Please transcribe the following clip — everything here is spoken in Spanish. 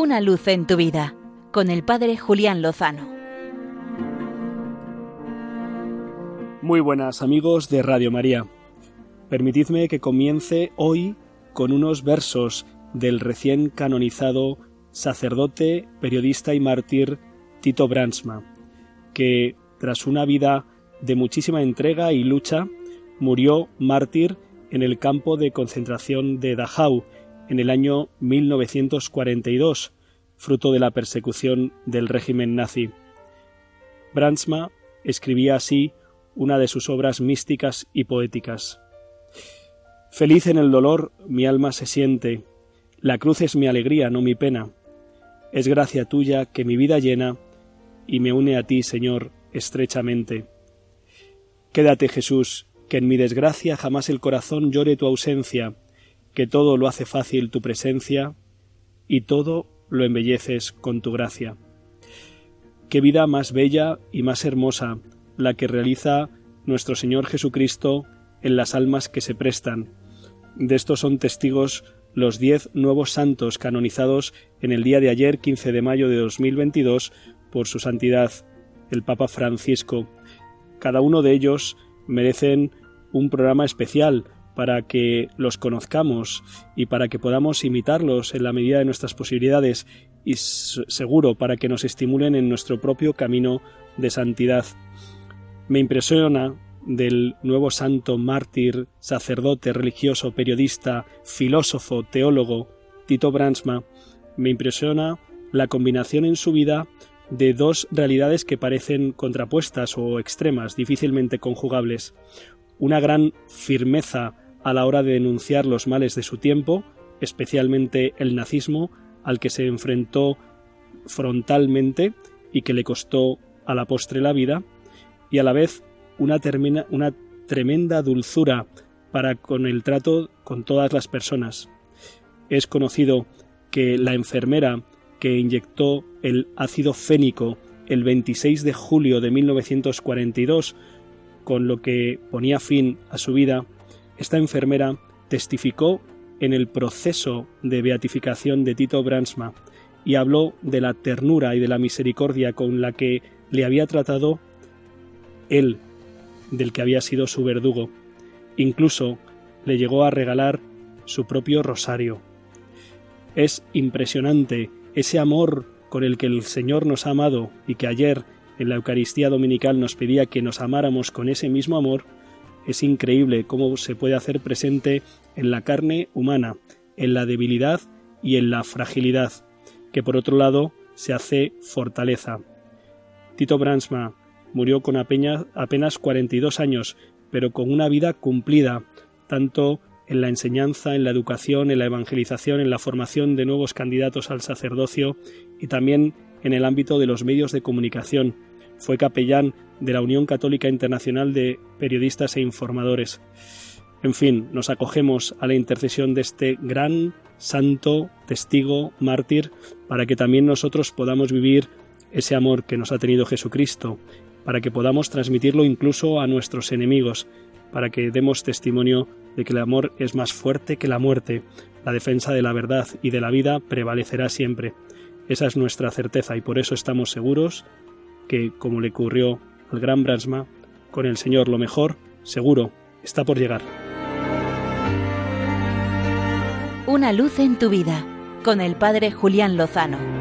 Una luz en tu vida con el Padre Julián Lozano. Muy buenas amigos de Radio María. Permitidme que comience hoy con unos versos del recién canonizado sacerdote, periodista y mártir Tito Bransma, que tras una vida de muchísima entrega y lucha, murió mártir en el campo de concentración de Dachau en el año 1942, fruto de la persecución del régimen nazi. Brandsma escribía así una de sus obras místicas y poéticas. Feliz en el dolor mi alma se siente, la cruz es mi alegría, no mi pena. Es gracia tuya que mi vida llena y me une a ti, Señor, estrechamente. Quédate, Jesús, que en mi desgracia jamás el corazón llore tu ausencia, que todo lo hace fácil tu presencia, y todo lo embelleces con tu gracia. Qué vida más bella y más hermosa la que realiza nuestro Señor Jesucristo en las almas que se prestan. De esto son testigos los diez nuevos santos canonizados en el día de ayer, 15 de mayo de 2022, por su santidad, el Papa Francisco. Cada uno de ellos merecen un programa especial para que los conozcamos y para que podamos imitarlos en la medida de nuestras posibilidades y seguro para que nos estimulen en nuestro propio camino de santidad. Me impresiona del nuevo santo mártir, sacerdote, religioso, periodista, filósofo, teólogo, Tito Bransma, me impresiona la combinación en su vida de dos realidades que parecen contrapuestas o extremas, difícilmente conjugables una gran firmeza a la hora de denunciar los males de su tiempo, especialmente el nazismo, al que se enfrentó frontalmente y que le costó a la postre la vida, y a la vez una, tremenda dulzura para con el trato con todas las personas. Es conocido que la enfermera que inyectó el ácido fénico el 26 de julio de 1942 con lo que ponía fin a su vida, esta enfermera testificó en el proceso de beatificación de Tito Bransma y habló de la ternura y de la misericordia con la que le había tratado él, del que había sido su verdugo. Incluso le llegó a regalar su propio rosario. Es impresionante ese amor con el que el Señor nos ha amado y que ayer en la Eucaristía Dominical nos pedía que nos amáramos con ese mismo amor, es increíble cómo se puede hacer presente en la carne humana, en la debilidad y en la fragilidad, que por otro lado se hace fortaleza. Tito Bransma murió con apenas, apenas 42 años, pero con una vida cumplida, tanto en la enseñanza, en la educación, en la evangelización, en la formación de nuevos candidatos al sacerdocio y también en el ámbito de los medios de comunicación, fue capellán de la Unión Católica Internacional de Periodistas e Informadores. En fin, nos acogemos a la intercesión de este gran santo, testigo, mártir, para que también nosotros podamos vivir ese amor que nos ha tenido Jesucristo, para que podamos transmitirlo incluso a nuestros enemigos, para que demos testimonio de que el amor es más fuerte que la muerte, la defensa de la verdad y de la vida prevalecerá siempre. Esa es nuestra certeza y por eso estamos seguros que, como le ocurrió al gran Brasma, con el Señor lo mejor, seguro, está por llegar. Una luz en tu vida, con el Padre Julián Lozano.